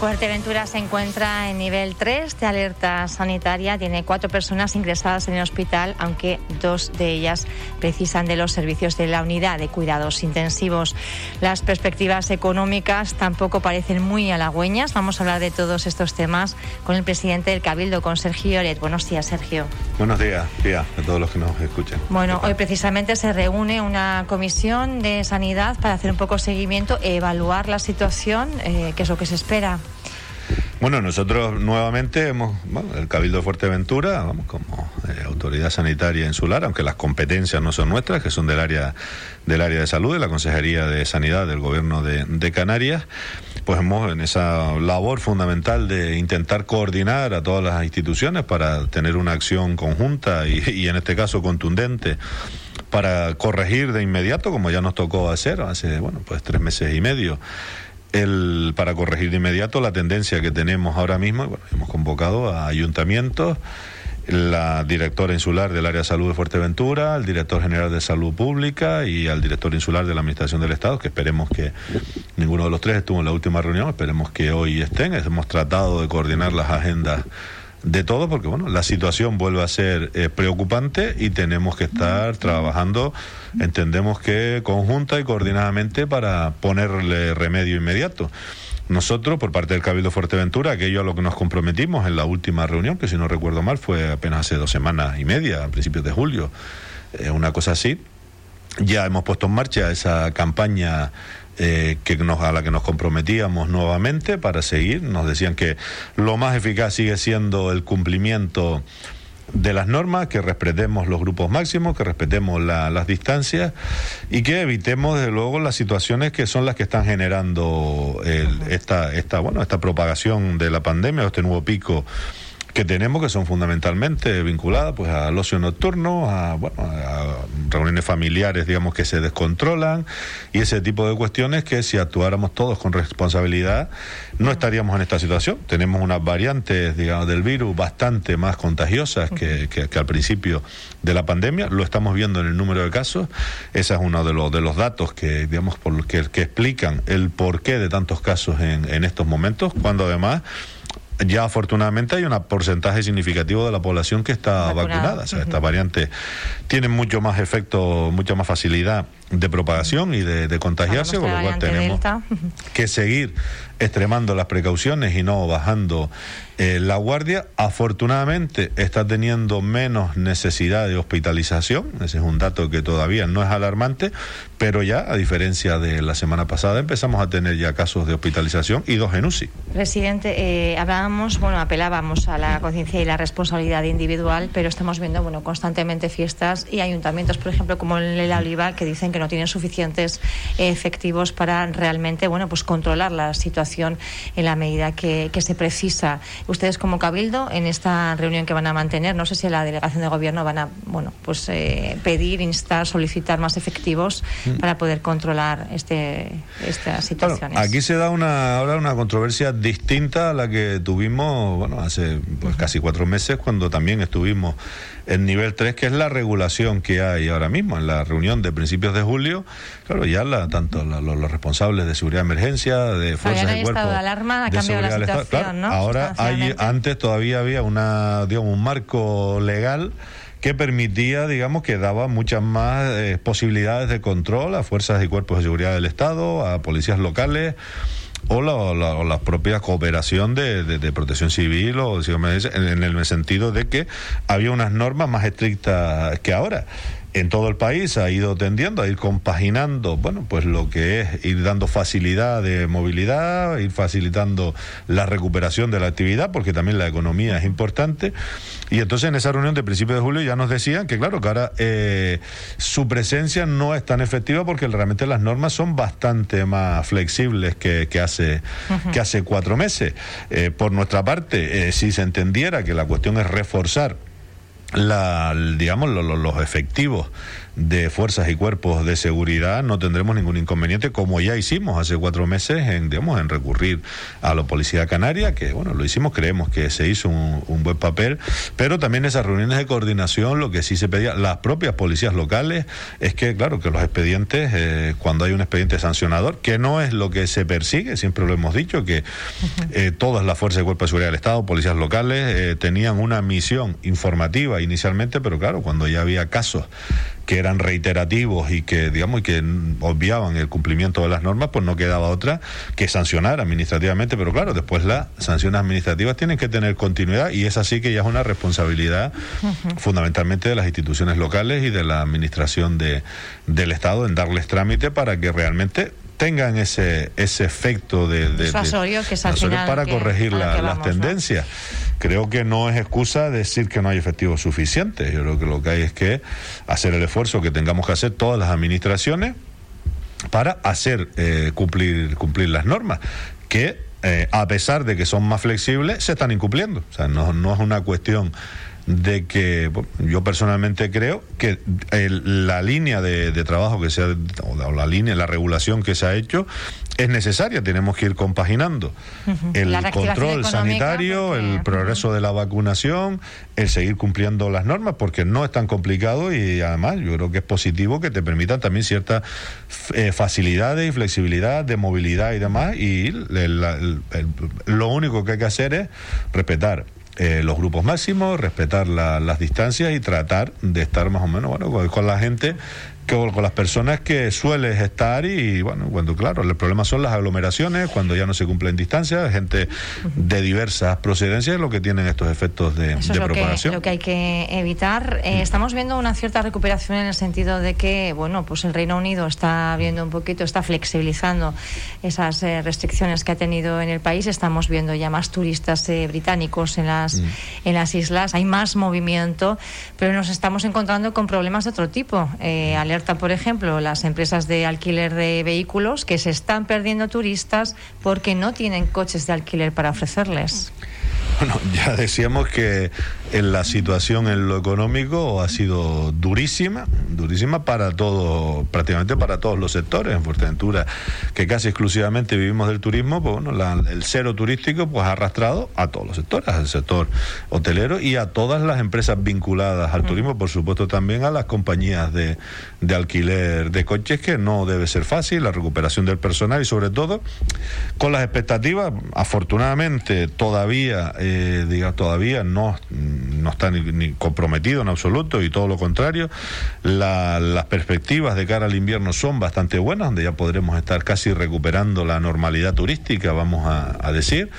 Fuerteventura se encuentra en nivel 3 de alerta sanitaria. Tiene cuatro personas ingresadas en el hospital, aunque dos de ellas precisan de los servicios de la unidad de cuidados intensivos. Las perspectivas económicas tampoco parecen muy halagüeñas. Vamos a hablar de todos estos temas con el presidente del Cabildo, con Sergio Oret. Buenos días, Sergio. Buenos días, a todos los que nos escuchan. Bueno, hoy precisamente se reúne una comisión de sanidad para hacer un poco seguimiento e evaluar la situación, eh, que es lo que se espera. Bueno, nosotros nuevamente hemos, el Cabildo de Fuerteventura, vamos, como eh, autoridad sanitaria insular, aunque las competencias no son nuestras, que son del área del área de salud, de la Consejería de Sanidad del Gobierno de, Canarias, pues hemos en esa labor fundamental de intentar coordinar a todas las instituciones para tener una acción conjunta y, y en este caso contundente para corregir de inmediato, como ya nos tocó hacer hace, bueno, pues tres meses y medio, el, para corregir de inmediato la tendencia que tenemos ahora mismo. Bueno, hemos convocado a ayuntamientos, la directora insular del área de salud de Fuerteventura, el director general de salud pública y al director insular de la Administración del Estado, que esperemos que ninguno de los tres estuvo en la última reunión, esperemos que hoy estén. Hemos tratado de coordinar las agendas de todo, porque bueno, la situación vuelve a ser eh, preocupante y tenemos que estar trabajando, entendemos que conjunta y coordinadamente para ponerle remedio inmediato. Nosotros, por parte del Cabildo Fuerteventura, aquello a lo que nos comprometimos en la última reunión, que si no recuerdo mal fue apenas hace dos semanas y media, a principios de julio, eh, una cosa así, ya hemos puesto en marcha esa campaña eh, que nos, a la que nos comprometíamos nuevamente para seguir. Nos decían que lo más eficaz sigue siendo el cumplimiento de las normas, que respetemos los grupos máximos, que respetemos las distancias y que evitemos, desde luego, las situaciones que son las que están generando esta, esta, bueno, esta propagación de la pandemia, este nuevo pico que tenemos que son fundamentalmente vinculadas pues al ocio nocturno, a, bueno, a reuniones familiares digamos que se descontrolan y ese tipo de cuestiones que si actuáramos todos con responsabilidad no estaríamos en esta situación. Tenemos unas variantes digamos del virus bastante más contagiosas que, que, al principio de la pandemia, lo estamos viendo en el número de casos, ese es uno de los de los datos que digamos por que, que explican el porqué de tantos casos en, en estos momentos, cuando además ya afortunadamente hay un porcentaje significativo de la población que está vacunada. O sea, estas variantes tienen mucho más efecto, mucha más facilidad de propagación y de, contagiarse, con lo cual tenemos que seguir extremando las precauciones y no bajando eh, la guardia. Afortunadamente está teniendo menos necesidad de hospitalización, ese es un dato que todavía no es alarmante, pero ya, a diferencia de la semana pasada, empezamos a tener ya casos de hospitalización y dos en UCI. Presidente, eh, hablábamos, bueno, apelábamos a la conciencia y la responsabilidad individual, pero estamos viendo, bueno, constantemente fiestas y ayuntamientos, por ejemplo, como el Oliva, que dicen que no tienen suficientes efectivos para realmente bueno pues controlar la situación en la medida que, se precisa. Ustedes como Cabildo en esta reunión que van a mantener, no sé si la delegación de gobierno van a bueno pues eh, pedir, instar, solicitar más efectivos mm. para poder controlar este estas situaciones. aquí se da una ahora una controversia distinta a la que tuvimos bueno hace pues, casi cuatro meses cuando también estuvimos en nivel 3, que es la regulación que hay ahora mismo. En la reunión de principios de julio, claro, ya la, tanto los, responsables de seguridad de emergencia, de fuerzas de cuerpo, de alarma, ha cambiado la situación, ¿no? Ahora hay, antes todavía había una, digamos, un marco legal que permitía, digamos, que daba muchas más eh, posibilidades de control a fuerzas y cuerpos de seguridad del Estado, a policías locales o la, propia cooperación de, protección civil o en, en el sentido de que había unas normas más estrictas que ahora en todo el país ha ido tendiendo a ir compaginando, bueno, pues lo que es ir dando facilidad de movilidad, ir facilitando la recuperación de la actividad, porque también la economía es importante. Y entonces en esa reunión de principios de julio ya nos decían que, claro, que ahora eh, su presencia no es tan efectiva porque realmente las normas son bastante más flexibles que, hace, que hace cuatro meses. Eh, por nuestra parte, eh, si se entendiera que la cuestión es reforzar la, digamos, los efectivos de fuerzas y cuerpos de seguridad, no tendremos ningún inconveniente, como ya hicimos hace cuatro meses en, digamos, en recurrir a la Policía Canaria, que bueno, lo hicimos, creemos que se hizo un, buen papel, pero también esas reuniones de coordinación, lo que sí se pedía, las propias policías locales, es que, claro, que los expedientes, eh, cuando hay un expediente sancionador, que no es lo que se persigue, siempre lo hemos dicho, que eh, todas las fuerzas de cuerpos de seguridad del Estado, policías locales, eh, tenían una misión informativa inicialmente, pero claro, cuando ya había casos que eran reiterativos y que, digamos, y que obviaban el cumplimiento de las normas, pues no quedaba otra que sancionar administrativamente, pero claro, después las sanciones administrativas tienen que tener continuidad y es así que ya es una responsabilidad fundamentalmente de las instituciones locales y de la administración de, del Estado en darles trámite para que realmente tengan ese ese efecto de, de, para corregir las tendencias creo que no es excusa decir que no hay efectivos suficientes. Yo creo que lo que hay es que hacer el esfuerzo que tengamos que hacer todas las administraciones para hacer eh, cumplir, cumplir las normas, que eh, a pesar de que son más flexibles, se están incumpliendo. O sea, no, no es una cuestión de que yo personalmente creo que la línea de, trabajo que se ha, o la línea, la regulación que se ha hecho es necesaria. Tenemos que ir compaginando el control sanitario, el progreso de la vacunación, el seguir cumpliendo las normas, porque no es tan complicado y además yo creo que es positivo que te permitan también ciertas eh, facilidades y flexibilidad de movilidad y demás. Y lo único que hay que hacer es respetar eh, los grupos máximos, respetar las distancias y tratar de estar más o menos bueno, con la gente con las personas que sueles estar y bueno, cuando claro, el problema son las aglomeraciones, cuando ya no se cumplen distancias, gente de diversas procedencias lo que tienen estos efectos de, Eso es lo propagación. Que, lo que hay que evitar. Eh, estamos viendo una cierta recuperación en el sentido de que, bueno, pues el Reino Unido está viendo un poquito, está flexibilizando esas eh, restricciones que ha tenido en el país. Estamos viendo ya más turistas eh, británicos en las, mm. en las islas, hay más movimiento, pero nos estamos encontrando con problemas de otro tipo. alerta por ejemplo, las empresas de alquiler de vehículos que se están perdiendo turistas porque no tienen coches de alquiler para ofrecerles. Bueno, ya decíamos que en la situación en lo económico ha sido durísima, durísima para todo, prácticamente para todos los sectores. En Fuerteventura, que casi exclusivamente vivimos del turismo, pues bueno, el cero turístico pues ha arrastrado a todos los sectores, al sector hotelero y a todas las empresas vinculadas al turismo, por supuesto también a las compañías de, de alquiler de coches, que no debe ser fácil, la recuperación del personal y sobre todo con las expectativas, afortunadamente todavía, eh, diga, todavía no no está ni, comprometido en absoluto y todo lo contrario. las perspectivas de cara al invierno son bastante buenas, donde ya podremos estar casi recuperando la normalidad turística, vamos a, decir.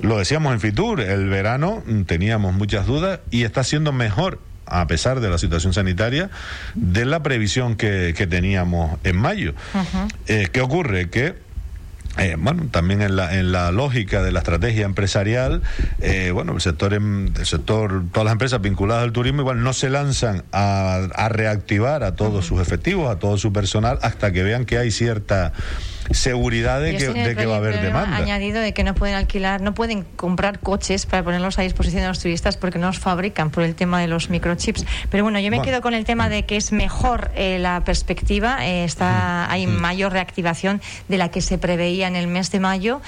Lo decíamos en Fitur, el verano teníamos muchas dudas y está siendo mejor a pesar de la situación sanitaria, de la previsión que, teníamos en mayo. Eh, ¿Qué ocurre? Que eh, bueno, también en la, en la lógica de la estrategia empresarial, eh, bueno, el sector, el sector, todas las empresas vinculadas al turismo igual no se lanzan a, a reactivar a todos sus efectivos, a todo su personal, hasta que vean que hay cierta seguridad de, que, va a haber demanda. añadido de que no pueden alquilar, no pueden comprar coches para ponerlos a disposición de los turistas porque no los fabrican por el tema de los microchips. Pero bueno, yo me quedo con el tema de que es mejor eh, la perspectiva, eh, está hay mayor reactivación de la que se preveía en el mes de mayo,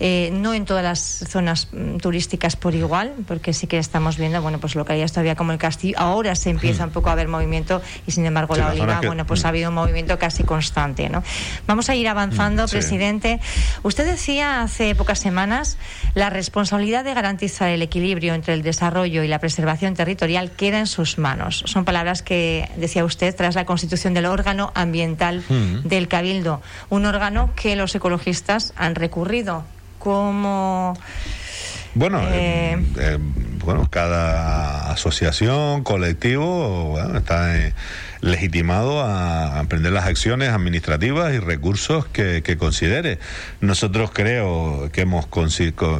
eh, no en todas las zonas mm, turísticas por igual, porque sí que estamos viendo, bueno, pues localidades todavía como el Castillo, ahora se empieza un poco a ver movimiento y sin embargo la Oliva, bueno, pues ha habido un movimiento casi constante, ¿no? Vamos a ir avanzando presidente. Usted decía hace pocas semanas la responsabilidad de garantizar el equilibrio entre el desarrollo y la preservación territorial queda en sus manos. Son palabras que decía usted tras la constitución del órgano ambiental mm. del Cabildo, un órgano que los ecologistas han recurrido como bueno, eh, eh, eh, bueno, cada asociación, colectivo, está legitimado a emprender las acciones administrativas y recursos que, considere. Nosotros creo que hemos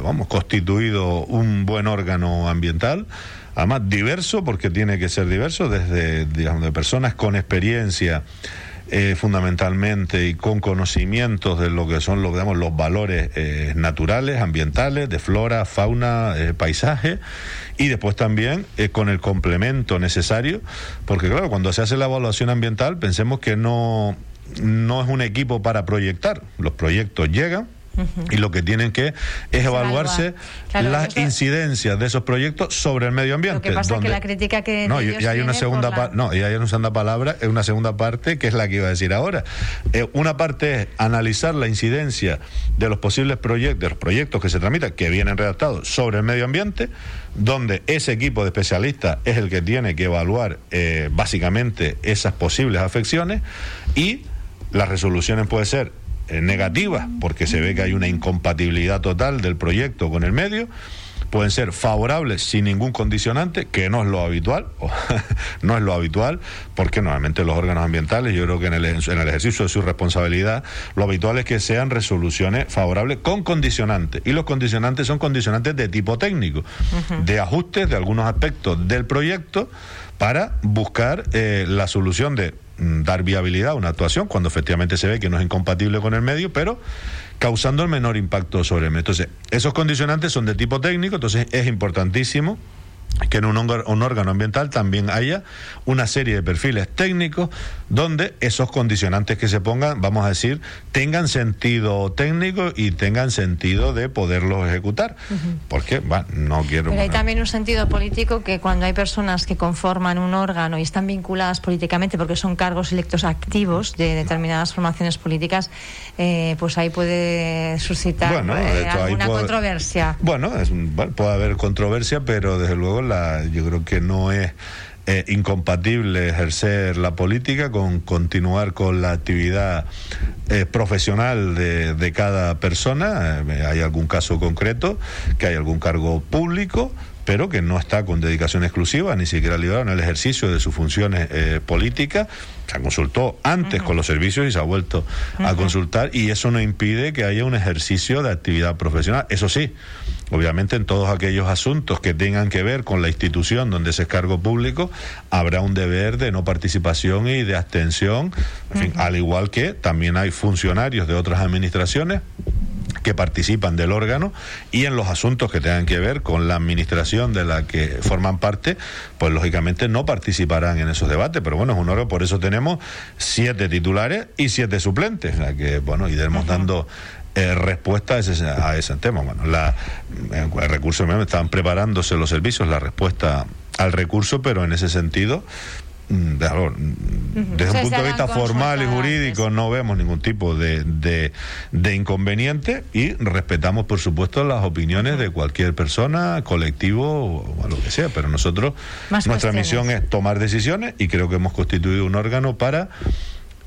vamos, constituido un buen órgano ambiental además diverso porque tiene que ser diverso desde digamos de personas con experiencia eh, fundamentalmente y con conocimientos de lo que son los, digamos, los valores eh, naturales, ambientales, de flora, fauna, eh, paisaje, y después también con el complemento necesario, porque claro, cuando se hace la evaluación ambiental, pensemos que no, no es un equipo para proyectar, los proyectos llegan, y lo que tienen que es evaluarse las incidencias de esos proyectos sobre el medio ambiente. Lo que pasa es que la crítica que no y, hay una segunda no y hay una segunda palabra es una segunda parte que es la que iba a decir ahora. Eh, una parte es analizar la incidencia de los posibles proyectos, de los proyectos que se tramitan que vienen redactados sobre el medio ambiente, donde ese equipo de especialistas es el que tiene que evaluar eh, básicamente esas posibles afecciones y las resoluciones pueden ser negativas, porque se ve que hay una incompatibilidad total del proyecto con el medio, pueden ser favorables sin ningún condicionante, que no es lo habitual, no es lo habitual, porque normalmente los órganos ambientales, yo creo que en el, en el ejercicio de su responsabilidad, lo habitual es que sean resoluciones favorables con condicionantes, y los condicionantes son condicionantes de tipo técnico, de ajustes de algunos aspectos del proyecto para buscar eh, la solución de dar viabilidad a una actuación cuando efectivamente se ve que no es incompatible con el medio, pero causando el menor impacto sobre el medio. Entonces, esos condicionantes son de tipo técnico, entonces es importantísimo que en un, órgano ambiental también haya una serie de perfiles técnicos donde esos condicionantes que se pongan, vamos a decir, tengan sentido técnico y tengan sentido de poderlos ejecutar. Porque, bueno, no quiero... Pero hay también un sentido político que cuando hay personas que conforman un órgano y están vinculadas políticamente porque son cargos electos activos de determinadas formaciones políticas, eh, pues ahí puede suscitar eh, alguna controversia. Bueno, es, puede haber controversia, pero desde luego la, yo creo que no es eh, incompatible ejercer la política con continuar con la actividad eh, profesional de, de, cada persona. Eh, hay algún caso concreto, que hay algún cargo público, pero que no está con dedicación exclusiva, ni siquiera liberado en el ejercicio de sus funciones eh, políticas. Se consultó antes con los servicios y se ha vuelto a consultar y eso no impide que haya un ejercicio de actividad profesional. Eso sí, obviamente en todos aquellos asuntos que tengan que ver con la institución donde se es cargo público, habrá un deber de no participación y de abstención, al igual que también hay funcionarios de otras administraciones que participan del órgano y en los asuntos que tengan que ver con la administración de la que forman parte, pues lógicamente no participarán en esos debates. Pero bueno, es un órgano, por eso tenemos siete titulares y siete suplentes, o que bueno, iremos dando eh, respuesta a ese, a ese tema. Bueno, la, el recurso están preparándose los servicios, la respuesta al recurso, pero en ese sentido Mm, desde un punto de vista formal y jurídico no vemos ningún tipo de, de, inconveniente y respetamos por supuesto las opiniones de cualquier persona, colectivo o lo que sea, pero nosotros nuestra misión es tomar decisiones y creo que hemos constituido un órgano para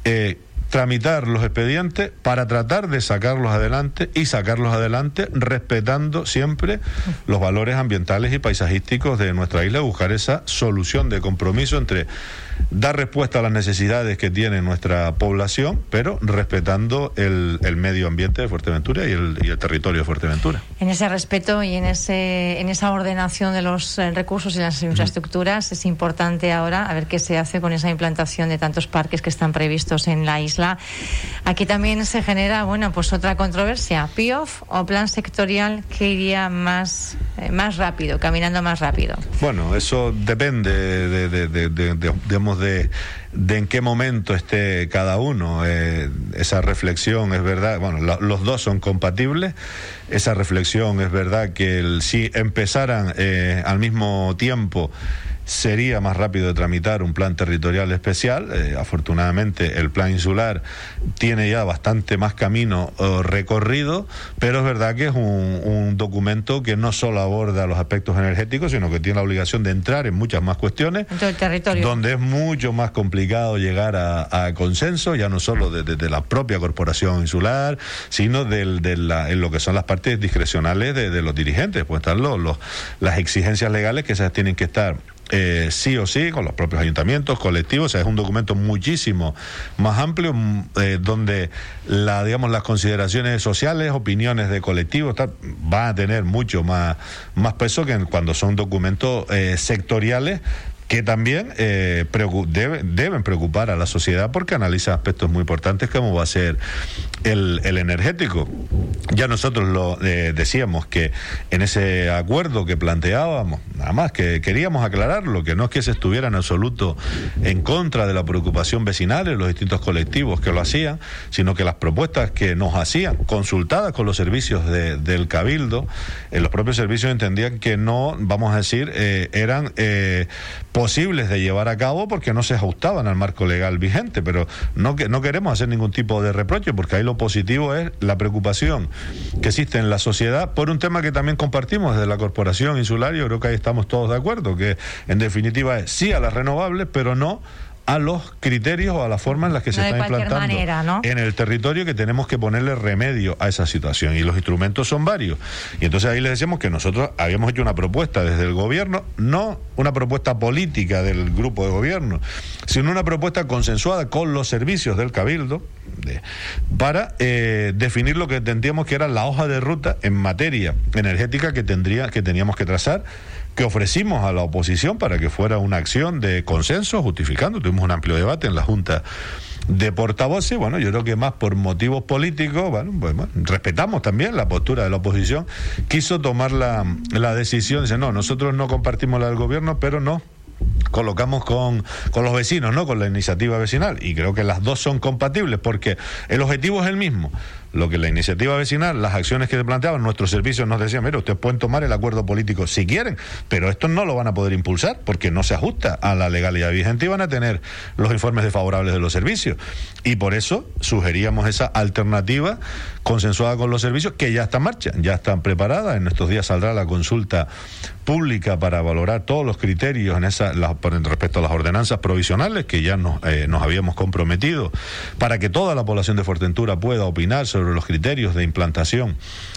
eh, tramitar los expedientes para tratar de sacarlos adelante y sacarlos adelante respetando siempre los valores ambientales y paisajísticos de nuestra isla, buscar esa solución de compromiso entre dar respuesta a las necesidades que tiene nuestra población, pero respetando el, medio ambiente de Fuerteventura y el, y el, territorio de Fuerteventura. En ese respeto y en, ese, en esa ordenación de los eh, recursos y las infraestructuras es importante ahora a ver qué se hace con esa implantación de tantos parques que están previstos en la isla. Aquí también se genera, bueno, pues otra controversia, PIOF o plan sectorial que iría más, eh, más rápido, caminando más rápido. Bueno, eso depende de, de, de, de de, en qué momento esté cada uno. Eh, esa reflexión es verdad, bueno, los dos son compatibles. Esa reflexión es verdad que si empezaran eh, al mismo tiempo sería más rápido de tramitar un plan territorial especial. Eh, afortunadamente el plan insular tiene ya bastante más camino eh, recorrido, pero es verdad que es un, documento que no solo aborda los aspectos energéticos, sino que tiene la obligación de entrar en muchas más cuestiones, donde es mucho más complicado llegar a, consenso, ya no solo desde la propia corporación insular, sino del, de la, en lo que son las partes discrecionales de, los dirigentes, pues están los, las exigencias legales que esas tienen que estar eh, sí o sí, con los propios ayuntamientos, colectivos, o sea, es un documento muchísimo más amplio, mm, eh, donde la, digamos, las consideraciones sociales, opiniones de colectivos, van a tener mucho más, peso que cuando son documentos eh, sectoriales que también eh, deben preocupar a la sociedad porque analiza aspectos muy importantes como va a ser el, energético. Ya nosotros lo eh, decíamos que en ese acuerdo que planteábamos, nada más que queríamos aclararlo, que no es que se estuviera en absoluto en contra de la preocupación vecinal en los distintos colectivos que lo hacían, sino que las propuestas que nos hacían, consultadas con los servicios del Cabildo, en los propios servicios entendían que no, vamos a decir, eh, eran eh, posibles de llevar a cabo porque no se ajustaban al marco legal vigente, pero no, que, no queremos hacer ningún tipo de reproche porque ahí lo positivo es la preocupación que existe en la sociedad por un tema que también compartimos desde la Corporación Insular, yo creo que ahí estamos todos de acuerdo, que en definitiva es sí a las renovables, pero no a los criterios o a la forma en las que se está implantando en el territorio que tenemos que ponerle remedio a esa situación. Y los instrumentos son varios. Y entonces ahí le decimos que nosotros habíamos hecho una propuesta desde el gobierno no una propuesta política del grupo de gobierno sino una propuesta consensuada con los servicios del cabildo para eh, definir lo que entendíamos que era la hoja de ruta en materia energética que tendría que teníamos que trazar que ofrecimos a la oposición para que fuera una acción de consenso, justificando. Tuvimos un amplio debate en la Junta de portavoces, bueno, yo creo que más por motivos políticos, bueno, pues, respetamos también la postura de la oposición, quiso tomar la, la decisión, dice, no, nosotros no compartimos la del gobierno, pero no colocamos con, con los vecinos, ¿no? Con la iniciativa vecinal. Y creo que las dos son compatibles porque el objetivo es el mismo lo que la iniciativa vecinal, las acciones que se planteaban, nuestros servicios nos decían, mire, ustedes pueden tomar el acuerdo político si quieren, pero esto no lo van a poder impulsar porque no se ajusta a la legalidad vigente y van a tener los informes desfavorables de los servicios. Y por eso sugeríamos esa alternativa consensuada con los servicios que ya está en marcha, ya están preparadas. En estos días saldrá la consulta pública para valorar todos los criterios en esa, respecto a las ordenanzas provisionales que ya nos, eh, nos habíamos comprometido para que toda la población de Fuerteventura pueda opinar sobre sobre los criterios de implantación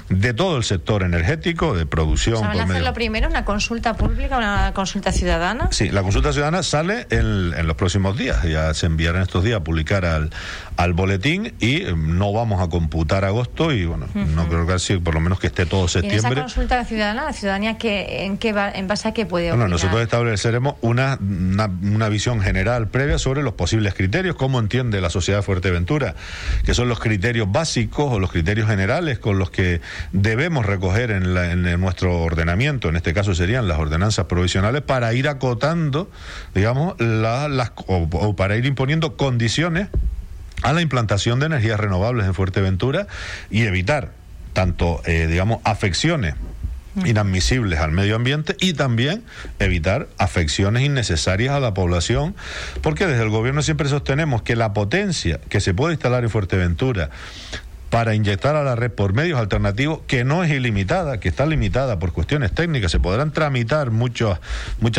de todo el sector energético, de producción. ¿Van a hacer lo primero una consulta pública, una consulta ciudadana? Sí, la consulta ciudadana sale en, en los próximos días, ya se enviará en estos días a publicar al, al boletín y eh, no vamos a computar agosto y bueno, no creo que así, por lo menos que esté todo septiembre. ¿Y esa consulta ciudadana, la ciudadanía, que, en, qué va, en base a qué puede opinar? Bueno, nosotros estableceremos una, una, una visión general previa sobre los posibles criterios, cómo entiende la sociedad de Fuerteventura, que son los criterios básicos o los criterios generales con los que debemos recoger en, en nuestro ordenamiento, en este caso serían las ordenanzas provisionales, para ir acotando, digamos, las, o, para ir imponiendo condiciones a la implantación de energías renovables en Fuerteventura y evitar tanto, eh, digamos, afecciones inadmisibles al medio ambiente y también evitar afecciones innecesarias a la población, porque desde el gobierno siempre sostenemos que la potencia que se puede instalar en Fuerteventura para inyectar a la red por medios alternativos que no es ilimitada, que está limitada por cuestiones técnicas. Se podrán tramitar muchas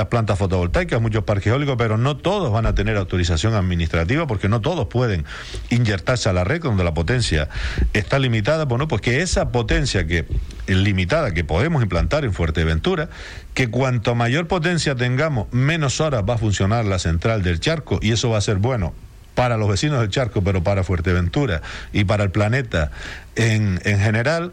plantas fotovoltaicas, muchos parques eólicos, pero no todos van a tener autorización administrativa porque no todos pueden inyectarse a la red donde la potencia está limitada. Bueno, pues que esa potencia que limitada que podemos implantar en Fuerteventura, que cuanto mayor potencia tengamos, menos horas va a funcionar la central del charco y eso va a ser bueno para los vecinos del charco, pero para Fuerteventura y para el planeta en, en general,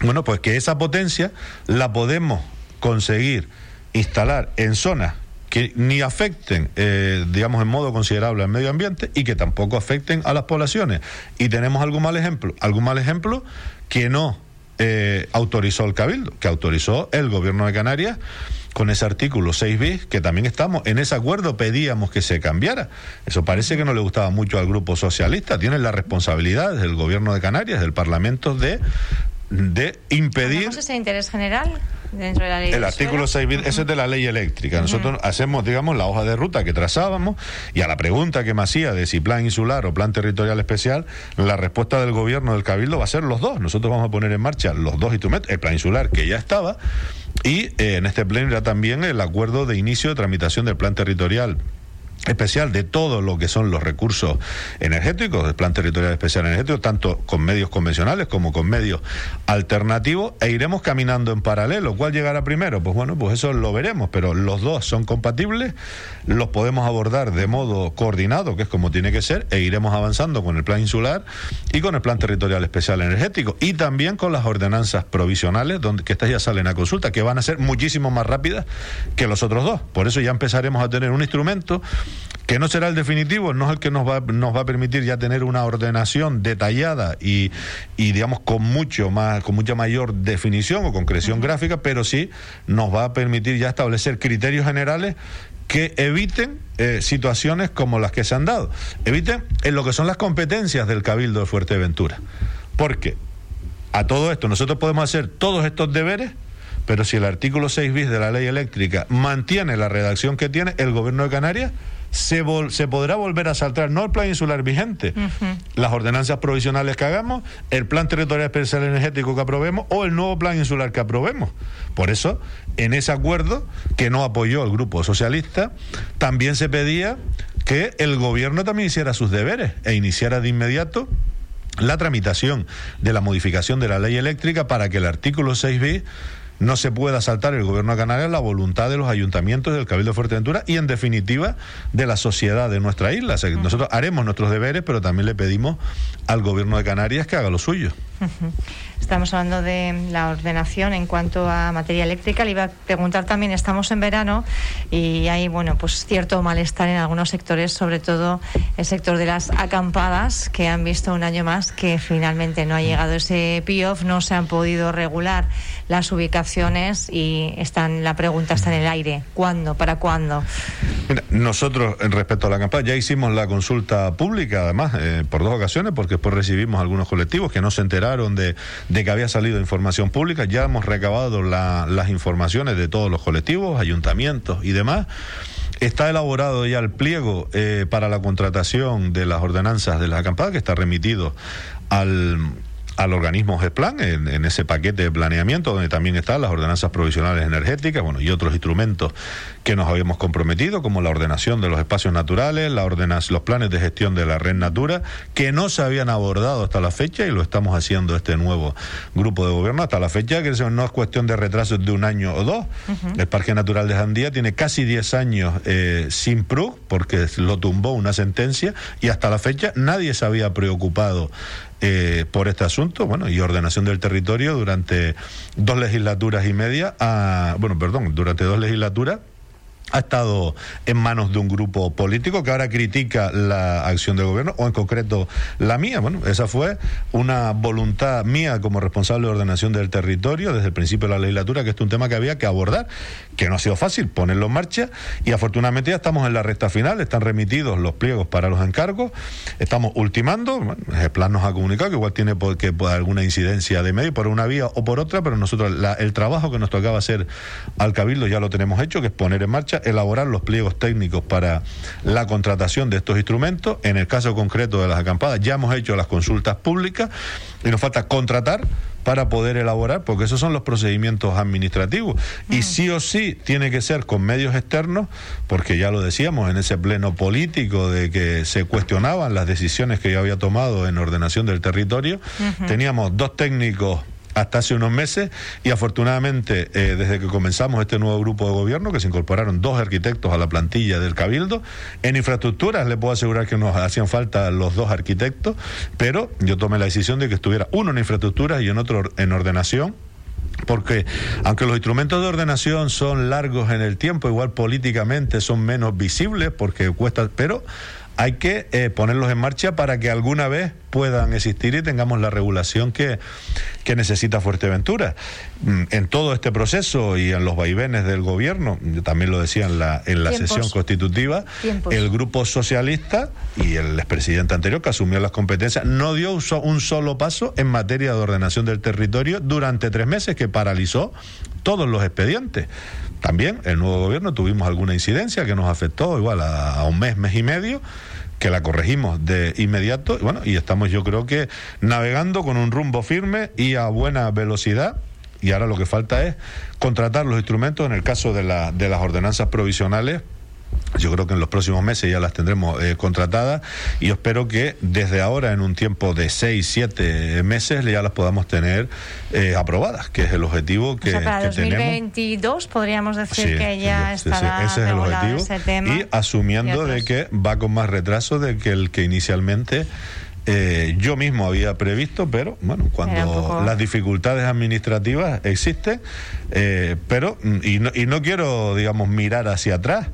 bueno, pues que esa potencia la podemos conseguir instalar en zonas que ni afecten, eh, digamos, en modo considerable al medio ambiente y que tampoco afecten a las poblaciones. Y tenemos algún mal ejemplo, algún mal ejemplo que no eh, autorizó el Cabildo, que autorizó el gobierno de Canarias con ese artículo 6 bis, que también estamos en ese acuerdo, pedíamos que se cambiara. Eso parece que no le gustaba mucho al grupo socialista. Tienen la responsabilidad del gobierno de Canarias, del Parlamento, de, de impedir. ese interés general? Dentro de la ley el artículo 6 bis, ese es de la ley eléctrica. Nosotros hacemos, digamos, la hoja de ruta que trazábamos y a la pregunta que me hacía de si plan insular o plan territorial especial, la respuesta del gobierno del Cabildo va a ser los dos. Nosotros vamos a poner en marcha los dos instrumentos, el plan insular que ya estaba y eh, en este pleno ya también el acuerdo de inicio de tramitación del plan territorial especial de todo lo que son los recursos energéticos, del Plan Territorial Especial Energético, tanto con medios convencionales como con medios alternativos, e iremos caminando en paralelo. ¿Cuál llegará primero? Pues bueno, pues eso lo veremos, pero los dos son compatibles, los podemos abordar de modo coordinado, que es como tiene que ser, e iremos avanzando con el Plan Insular y con el Plan Territorial Especial Energético, y también con las ordenanzas provisionales, donde, que estas ya salen a consulta, que van a ser muchísimo más rápidas que los otros dos. Por eso ya empezaremos a tener un instrumento que no será el definitivo, no es el que nos va, nos va a permitir ya tener una ordenación detallada y, y digamos con mucho más, con mucha mayor definición o concreción gráfica, pero sí nos va a permitir ya establecer criterios generales que eviten eh, situaciones como las que se han dado, eviten en lo que son las competencias del Cabildo de Fuerteventura. Porque a todo esto nosotros podemos hacer todos estos deberes, pero si el artículo 6 bis de la ley eléctrica mantiene la redacción que tiene, el gobierno de Canarias se, se podrá volver a saltar no el plan insular vigente, las ordenanzas provisionales que hagamos, el plan territorial especial energético que aprobemos o el nuevo plan insular que aprobemos. Por eso, en ese acuerdo que no apoyó el grupo socialista, también se pedía que el gobierno también hiciera sus deberes e iniciara de inmediato la tramitación de la modificación de la ley eléctrica para que el artículo 6b no se pueda saltar el gobierno de Canarias la voluntad de los ayuntamientos del Cabildo de Fuerteventura y en definitiva de la sociedad de nuestra isla. nosotros haremos nuestros deberes, pero también le pedimos al gobierno de Canarias que haga lo suyo. Estamos hablando de la ordenación en cuanto a materia eléctrica. Le iba a preguntar también, estamos en verano y hay, bueno, pues cierto malestar en algunos sectores, sobre todo el sector de las acampadas, que han visto un año más que finalmente no ha llegado ese PIOF, no se han podido regular las ubicaciones y están, la pregunta está en el aire. ¿Cuándo? ¿Para cuándo? nosotros, en respecto a la acampada, ya hicimos la consulta pública, además, eh, por dos ocasiones, porque después recibimos algunos colectivos que no se enteraron de de que había salido información pública. Ya hemos recabado las informaciones de todos los colectivos, ayuntamientos y demás. Está elaborado ya el pliego eh, para la contratación de las ordenanzas de la acampada, que está remitido al al organismo GESPLAN en, en, ese paquete de planeamiento donde también están las ordenanzas provisionales energéticas bueno, y otros instrumentos que nos habíamos comprometido como la ordenación de los espacios naturales, la los planes de gestión de la red natura que no se habían abordado hasta la fecha y lo estamos haciendo este nuevo grupo de gobierno hasta la fecha que no es cuestión de retrasos de un año o dos. El Parque Natural de Jandía tiene casi 10 años eh, sin PRU porque lo tumbó una sentencia y hasta la fecha nadie se había preocupado eh, por este asunto, bueno, y ordenación del territorio durante dos legislaturas y media, a, bueno, perdón, durante dos legislaturas ha estado en manos de un grupo político que ahora critica la acción del gobierno, o en concreto la mía. Bueno, esa fue una voluntad mía como responsable de ordenación del territorio desde el principio de la legislatura, que es un tema que había que abordar, que no ha sido fácil ponerlo en marcha, y afortunadamente ya estamos en la recta final, están remitidos los pliegos para los encargos, estamos ultimando, el plan nos ha comunicado que igual tiene que, alguna incidencia de medio por una vía o por otra, pero nosotros el trabajo que nos tocaba hacer al Cabildo ya lo tenemos hecho, que es poner en marcha elaborar los pliegos técnicos para la contratación de estos instrumentos. En el caso concreto de las acampadas ya hemos hecho las consultas públicas y nos falta contratar para poder elaborar, porque esos son los procedimientos administrativos. Y mm. sí o sí tiene que ser con medios externos, porque ya lo decíamos en ese pleno político de que se cuestionaban las decisiones que yo había tomado en ordenación del territorio. Teníamos dos técnicos hasta hace unos meses. Y afortunadamente eh, desde que comenzamos este nuevo grupo de gobierno que se incorporaron dos arquitectos a la plantilla del Cabildo en infraestructuras le puedo asegurar que nos hacían falta los dos arquitectos pero yo tomé la decisión de que estuviera uno en infraestructuras y en otro en ordenación porque aunque los instrumentos de ordenación son largos en el tiempo, igual políticamente son menos visibles porque cuesta, pero hay que eh, ponerlos en marcha para que alguna vez puedan existir y tengamos la regulación que, que necesita Fuerteventura. Mm, en todo este proceso y en los vaivenes del gobierno, también lo decía en la, en la sesión constitutiva, el grupo socialista y el expresidente anterior que asumió las competencias no dio un solo paso en materia de ordenación del territorio durante tres meses que paralizó todos los expedientes. También el nuevo gobierno tuvimos alguna incidencia que nos afectó igual a, un mes, mes y medio que la corregimos de inmediato bueno, y estamos yo creo que navegando con un rumbo firme y a buena velocidad y ahora lo que falta es contratar los instrumentos en el caso de las ordenanzas provisionales Yo creo que en los próximos meses ya las tendremos eh, contratadas y yo espero que desde ahora, en un tiempo de seis, siete meses, ya las podamos tener eh, aprobadas, que es el objetivo que, o sea, para 2022 podríamos decir que ya estará ese es el objetivo. Y asumiendo de que va con más retraso de que el que inicialmente eh, yo mismo había previsto, pero bueno, cuando las dificultades administrativas existen, pero y no, y no quiero, digamos, mirar hacia atrás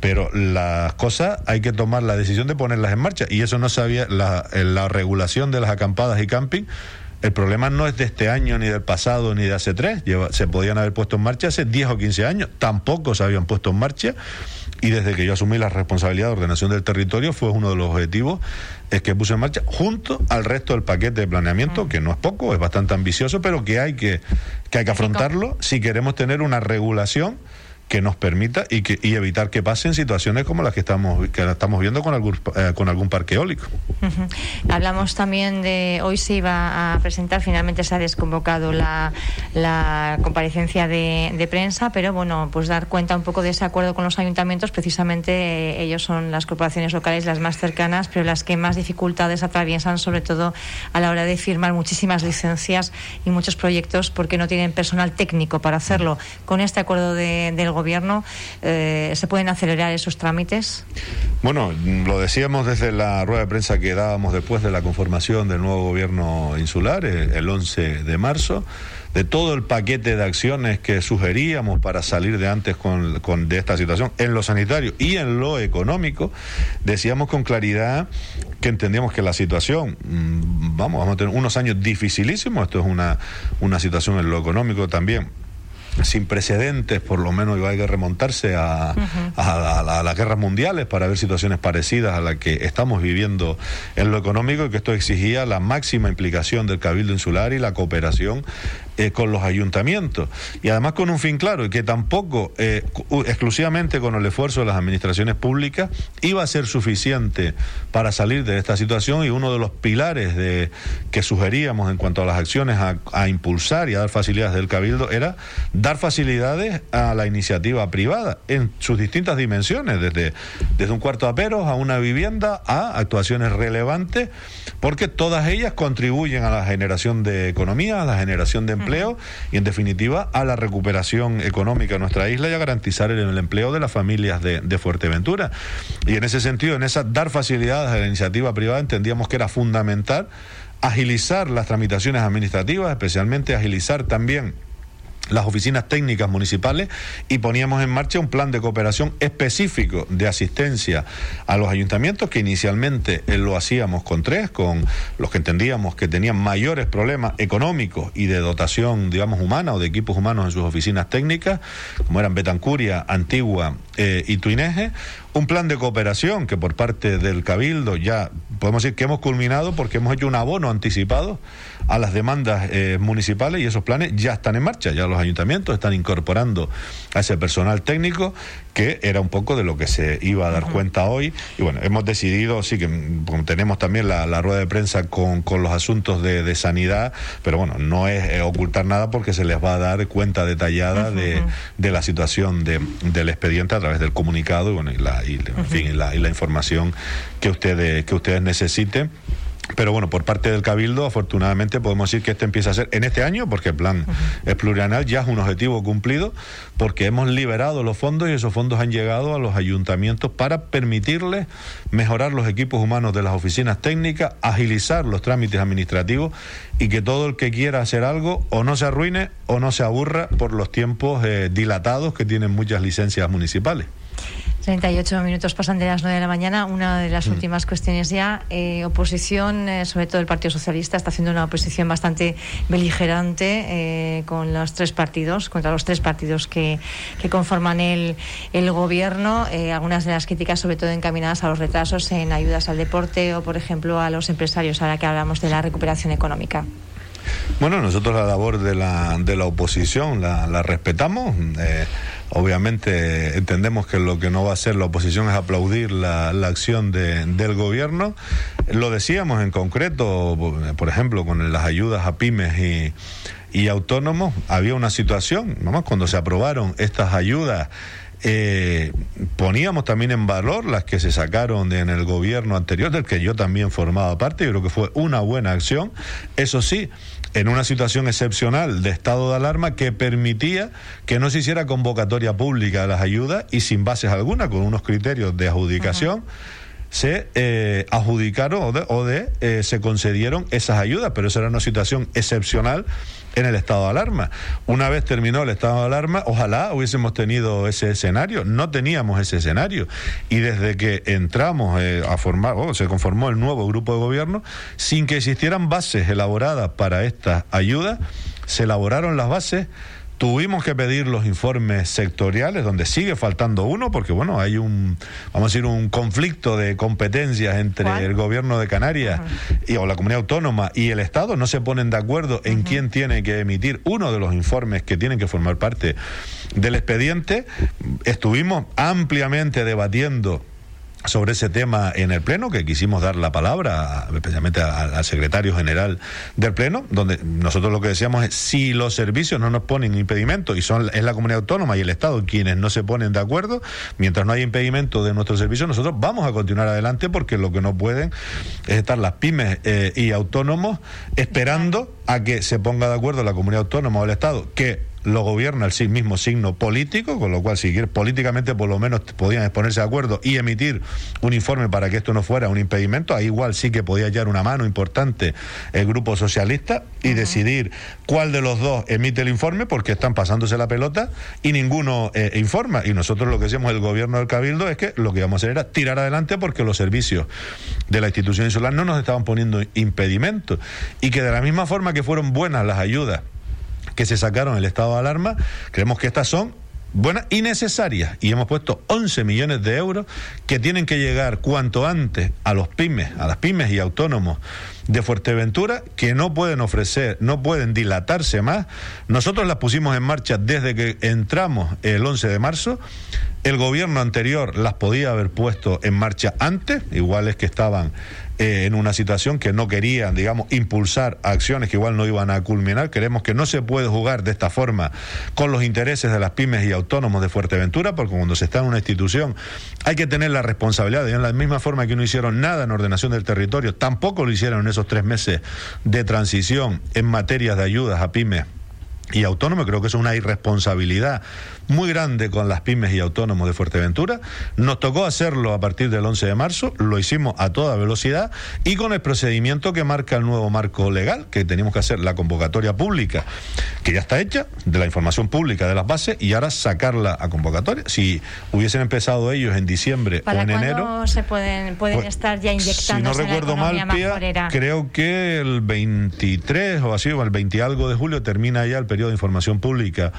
pero las cosas hay que tomar la decisión de ponerlas en marcha y eso no sabía la, la regulación de las acampadas y camping el problema no es de este año, ni del pasado, ni de hace tres. se podían haber puesto en marcha hace 10 o 15 años. Tampoco se habían puesto en marcha. Y desde que yo asumí la responsabilidad de ordenación del territorio, fue uno de los objetivos es que puse en marcha, junto al resto del paquete de planeamiento, que no es poco, es bastante ambicioso, pero que hay que, que, hay que afrontarlo si queremos tener una regulación que nos permita y, que, y evitar que pasen situaciones como las que estamos, que estamos viendo con algún, eh, con algún parque eólico. Hablamos también de, hoy se iba a presentar, finalmente se ha desconvocado la, la comparecencia de, de, prensa, pero bueno, pues dar cuenta un poco de ese acuerdo con los ayuntamientos, precisamente eh, ellos son las corporaciones locales las más cercanas, pero las que más dificultades atraviesan, sobre todo a la hora de firmar muchísimas licencias y muchos proyectos porque no tienen personal técnico para hacerlo. Con este acuerdo de, del gobierno, eh, ¿se pueden acelerar esos trámites? Bueno, lo decíamos desde la rueda de prensa que dábamos después de la conformación del nuevo gobierno insular, eh, el 11 de marzo de todo el paquete de acciones que sugeríamos para salir de antes con, con, de esta situación en lo sanitario y en lo económico, decíamos con claridad que entendíamos que la situación, mm, vamos, vamos a tener unos años dificilísimos, esto es una, una situación en lo económico también sin precedentes, por lo menos hay que remontarse a, a, las guerras mundiales para ver situaciones parecidas a las que estamos viviendo en lo económico y que esto exigía la máxima implicación del Cabildo Insular y la cooperación eh, con los ayuntamientos. Y además con un fin claro, y que tampoco eh, exclusivamente con el esfuerzo de las administraciones públicas iba a ser suficiente para salir de esta situación y uno de los pilares de, que sugeríamos en cuanto a las acciones a, impulsar y a dar facilidades del Cabildo era dar facilidades a la iniciativa privada en sus distintas dimensiones, desde, desde un cuarto a peros a una vivienda a actuaciones relevantes, porque todas ellas contribuyen a la generación de economía, a la generación de empleo y, en definitiva, a la recuperación económica de nuestra isla y a garantizar el, empleo de las familias de, de, Fuerteventura. Y en ese sentido, en esa dar facilidades a la iniciativa privada, entendíamos que era fundamental agilizar las tramitaciones administrativas, especialmente agilizar también las oficinas técnicas municipales y poníamos en marcha un plan de cooperación específico de asistencia a los ayuntamientos que inicialmente eh, lo hacíamos con tres, con los que entendíamos que tenían mayores problemas económicos y de dotación, digamos, humana o de equipos humanos en sus oficinas técnicas, como eran Betancuria, Antigua eh, y Tuineje, un plan de cooperación que por parte del Cabildo ya podemos decir que hemos culminado porque hemos hecho un abono anticipado a las demandas eh, municipales y esos planes ya están en marcha, ya los ayuntamientos están incorporando a ese personal técnico que era un poco de lo que se iba a dar cuenta hoy. Y bueno, hemos decidido, sí que mm, tenemos también la, rueda de prensa con, con los asuntos de, sanidad, pero bueno, no es eh, ocultar nada porque se les va a dar cuenta detallada de, de, la situación de, del expediente a través del comunicado y bueno, y la, y, en fin, y la, y la información que ustedes, que ustedes necesiten. Pero bueno, por parte del Cabildo, afortunadamente podemos decir que este empieza a ser en este año, porque el plan es plurianual, ya es un objetivo cumplido, porque hemos liberado los fondos y esos fondos han llegado a los ayuntamientos para permitirles mejorar los equipos humanos de las oficinas técnicas, agilizar los trámites administrativos y que todo el que quiera hacer algo o no se arruine o no se aburra por los tiempos eh, dilatados que tienen muchas licencias municipales. 38 minutos pasan de las 9 de la mañana. Una de las mm. últimas cuestiones ya. Eh, oposición, eh, sobre todo el Partido Socialista, está haciendo una oposición bastante beligerante eh, con los tres partidos, contra los tres partidos que, que conforman el, el gobierno. algunas de las críticas, sobre todo encaminadas a los retrasos en ayudas al deporte o, por ejemplo, a los empresarios, ahora que hablamos de la recuperación económica. Bueno, nosotros la labor de la, de la oposición la, respetamos. Eh, obviamente entendemos que lo que no va a hacer la oposición es aplaudir la, la acción de, del gobierno. Lo decíamos en concreto, por ejemplo, con las ayudas a pymes y, y autónomos, había una situación, vamos, cuando se aprobaron estas ayudas eh, poníamos también en valor las que se sacaron en el gobierno anterior, del que yo también formaba parte, yo creo que fue una buena acción. Eso sí, en una situación excepcional de estado de alarma que permitía que no se hiciera convocatoria pública de las ayudas y sin bases alguna, con unos criterios de adjudicación se eh, adjudicaron o de, eh, se concedieron esas ayudas, pero esa era una situación excepcional en el estado de alarma. Una vez terminó el estado de alarma, ojalá hubiésemos tenido ese escenario. No teníamos ese escenario. Y desde que entramos eh, a formar, o se conformó el nuevo grupo de gobierno, sin que existieran bases elaboradas para estas ayudas, se elaboraron las bases Tuvimos que pedir los informes sectoriales, donde sigue faltando uno, porque bueno, hay un, vamos a decir, un conflicto de competencias entre el gobierno de Canarias y, o la comunidad autónoma y el Estado. No se ponen de acuerdo en quién tiene que emitir uno de los informes que tienen que formar parte del expediente. Estuvimos ampliamente debatiendo sobre ese tema en el Pleno, que quisimos dar la palabra especialmente al secretario general del Pleno, donde nosotros lo que decíamos es, si los servicios no nos ponen impedimento, y son es la comunidad autónoma y el Estado quienes no se ponen de acuerdo, mientras no hay impedimento de nuestros servicios, nosotros vamos a continuar adelante porque lo que no pueden es estar las pymes eh, y autónomos esperando a que se ponga de acuerdo la comunidad autónoma o el Estado, que lo gobierna el mismo signo político, con lo cual si políticamente por lo menos podían exponerse de acuerdo y emitir un informe para que esto no fuera un impedimento, ahí igual sí que podía hallar una mano importante el grupo socialista y decidir cuál de los dos emite el informe porque están pasándose la pelota y ninguno eh, informa. Y nosotros lo que decíamos el gobierno del Cabildo es que lo que íbamos a hacer era tirar adelante porque los servicios de la institución insular no nos estaban poniendo impedimentos y que de la misma forma que fueron buenas las ayudas que se sacaron el estado de alarma, creemos que estas son buenas y necesarias. Y hemos puesto 11 millones de euros que tienen que llegar cuanto antes a los pymes, a las pymes y autónomos de Fuerteventura que no pueden ofrecer, no pueden dilatarse más. Nosotros las pusimos en marcha desde que entramos el 11 de marzo. El gobierno anterior las podía haber puesto en marcha antes, iguales que estaban eh, en una situación que no querían, digamos, impulsar acciones que igual no iban a culminar. Creemos que no se puede jugar de esta forma con los intereses de las pymes y autónomos de Fuerteventura, porque cuando se está en una institución hay que tener la responsabilidad. de en la misma forma que no hicieron nada en ordenación del territorio, tampoco lo hicieron en esos tres meses de transición en materias de ayudas a pymes y autónomos. Creo que es una irresponsabilidad muy grande con las pymes y autónomos de Fuerteventura. Nos tocó hacerlo a partir del 11 de marzo, lo hicimos a toda velocidad y con el procedimiento que marca el nuevo marco legal, que teníamos que hacer la convocatoria pública, que ya está hecha, de la información pública de las bases, y ahora sacarla a convocatoria. Si hubiesen empezado ellos en diciembre o en enero. se pueden, pueden pues, estar ya inyectando? Si no recuerdo mal, creo que el 23 o así, o el 20 algo de julio termina ya el periodo de información pública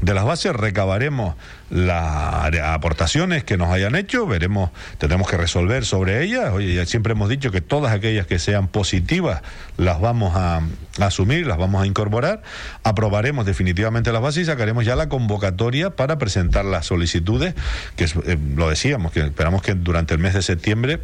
de las bases, recabaremos las aportaciones que nos hayan hecho, veremos, tendremos que resolver sobre ellas. Oye, siempre hemos dicho que todas aquellas que sean positivas las vamos a, asumir, las vamos a incorporar, aprobaremos definitivamente las bases y sacaremos ya la convocatoria para presentar las solicitudes, que eh, lo decíamos, que esperamos que durante el mes de septiembre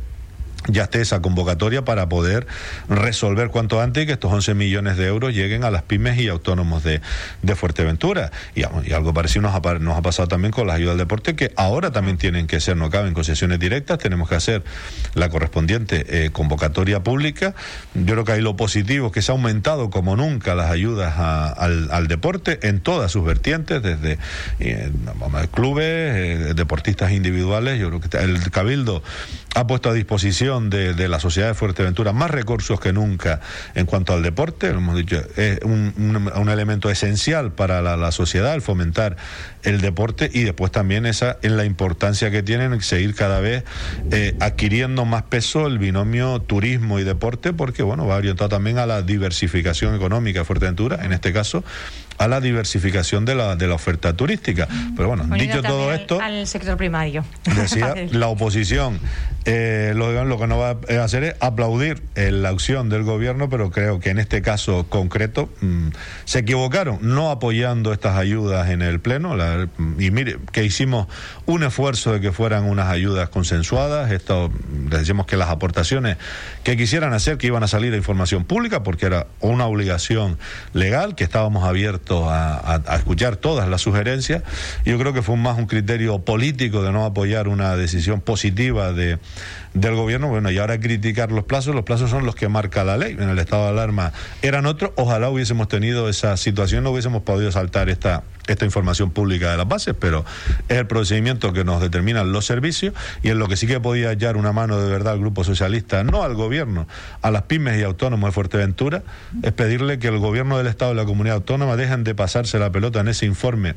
ya esté esa convocatoria para poder resolver cuanto antes que estos 11 millones de euros lleguen a las pymes y autónomos de, de Fuerteventura. Y, algo parecido nos ha, nos ha pasado también con las ayudas al deporte, que ahora también tienen que ser, no caben concesiones directas, tenemos que hacer la correspondiente eh, convocatoria pública. Yo creo que ahí lo positivo es que se ha aumentado como nunca las ayudas al, al, deporte en todas sus vertientes, desde eh, clubes, eh, deportistas individuales. Yo creo que el Cabildo ha puesto a disposición de, la sociedad de Fuerteventura más recursos que nunca en cuanto al deporte. hemos dicho, es un, elemento esencial para la, sociedad el fomentar el deporte y después también esa en la importancia que tienen seguir cada vez eh, adquiriendo más peso el binomio turismo y deporte porque bueno va orientado también a la diversificación económica de Fuerteventura en este caso a la diversificación de la, de la oferta turística. Pero bueno, dicho todo esto... Al sector primario. Decía, la oposición eh, lo, lo, que no va a hacer es aplaudir la acción del gobierno, pero creo que en este caso concreto mm, se equivocaron no apoyando estas ayudas en el Pleno. y mire, que hicimos un esfuerzo de que fueran unas ayudas consensuadas. Esto, les decimos que las aportaciones que quisieran hacer, que iban a salir a información pública, porque era una obligación legal, que estábamos abiertos abiertos a, escuchar todas las sugerencias. Yo creo que fue más un criterio político de no apoyar una decisión positiva de, del gobierno. Bueno, y ahora criticar los plazos, los plazos son los que marca la ley. En el estado de alarma eran otros. Ojalá hubiésemos tenido esa situación, no hubiésemos podido saltar esta, esta información pública de las bases, pero es el procedimiento que nos determinan los servicios y en lo que sí que podía hallar una mano de verdad al Grupo Socialista, no al gobierno, a las pymes y autónomos de Fuerteventura, es pedirle que el gobierno del Estado y la comunidad autónoma dejen de pasarse la pelota en ese informe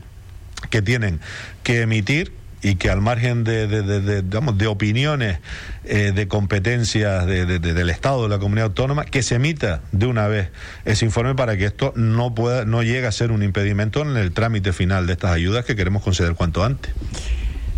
que tienen que emitir y que al margen de, de, digamos, de opiniones, eh, de competencias del Estado, de la comunidad autónoma, que se emita de una vez ese informe para que esto no, pueda, no llegue a ser un impedimento en el trámite final de estas ayudas que queremos conceder cuanto antes.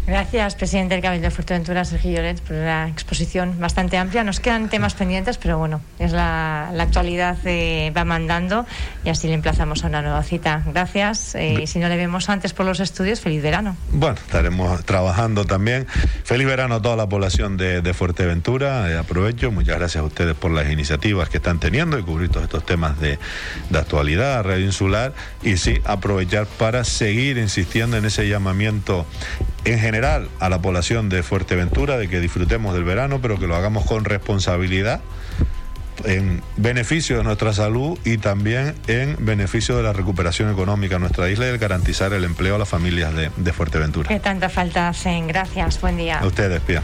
Gracias, presidente del Cabildo de Fuerteventura, Sergio Lloret, por la exposición bastante amplia. Nos quedan temas pendientes, pero bueno, es la, actualidad eh, va mandando y así le emplazamos a una nueva cita. Gracias. Eh, y si no le vemos antes por los estudios, feliz verano. Bueno, estaremos trabajando también. Feliz verano a toda la población de, Fuerteventura. Eh, aprovecho. Muchas gracias a ustedes por las iniciativas que están teniendo y cubrir todos estos temas de, de actualidad, radio insular. Y sí, aprovechar para seguir insistiendo en ese llamamiento en general a la población de Fuerteventura de que disfrutemos del verano, pero que lo hagamos con responsabilidad en beneficio de nuestra salud y también en beneficio de la recuperación económica en nuestra isla y de garantizar el empleo a las familias de, de Fuerteventura. Que tanta falta hacen. Gracias. Buen día. A ustedes, Pía.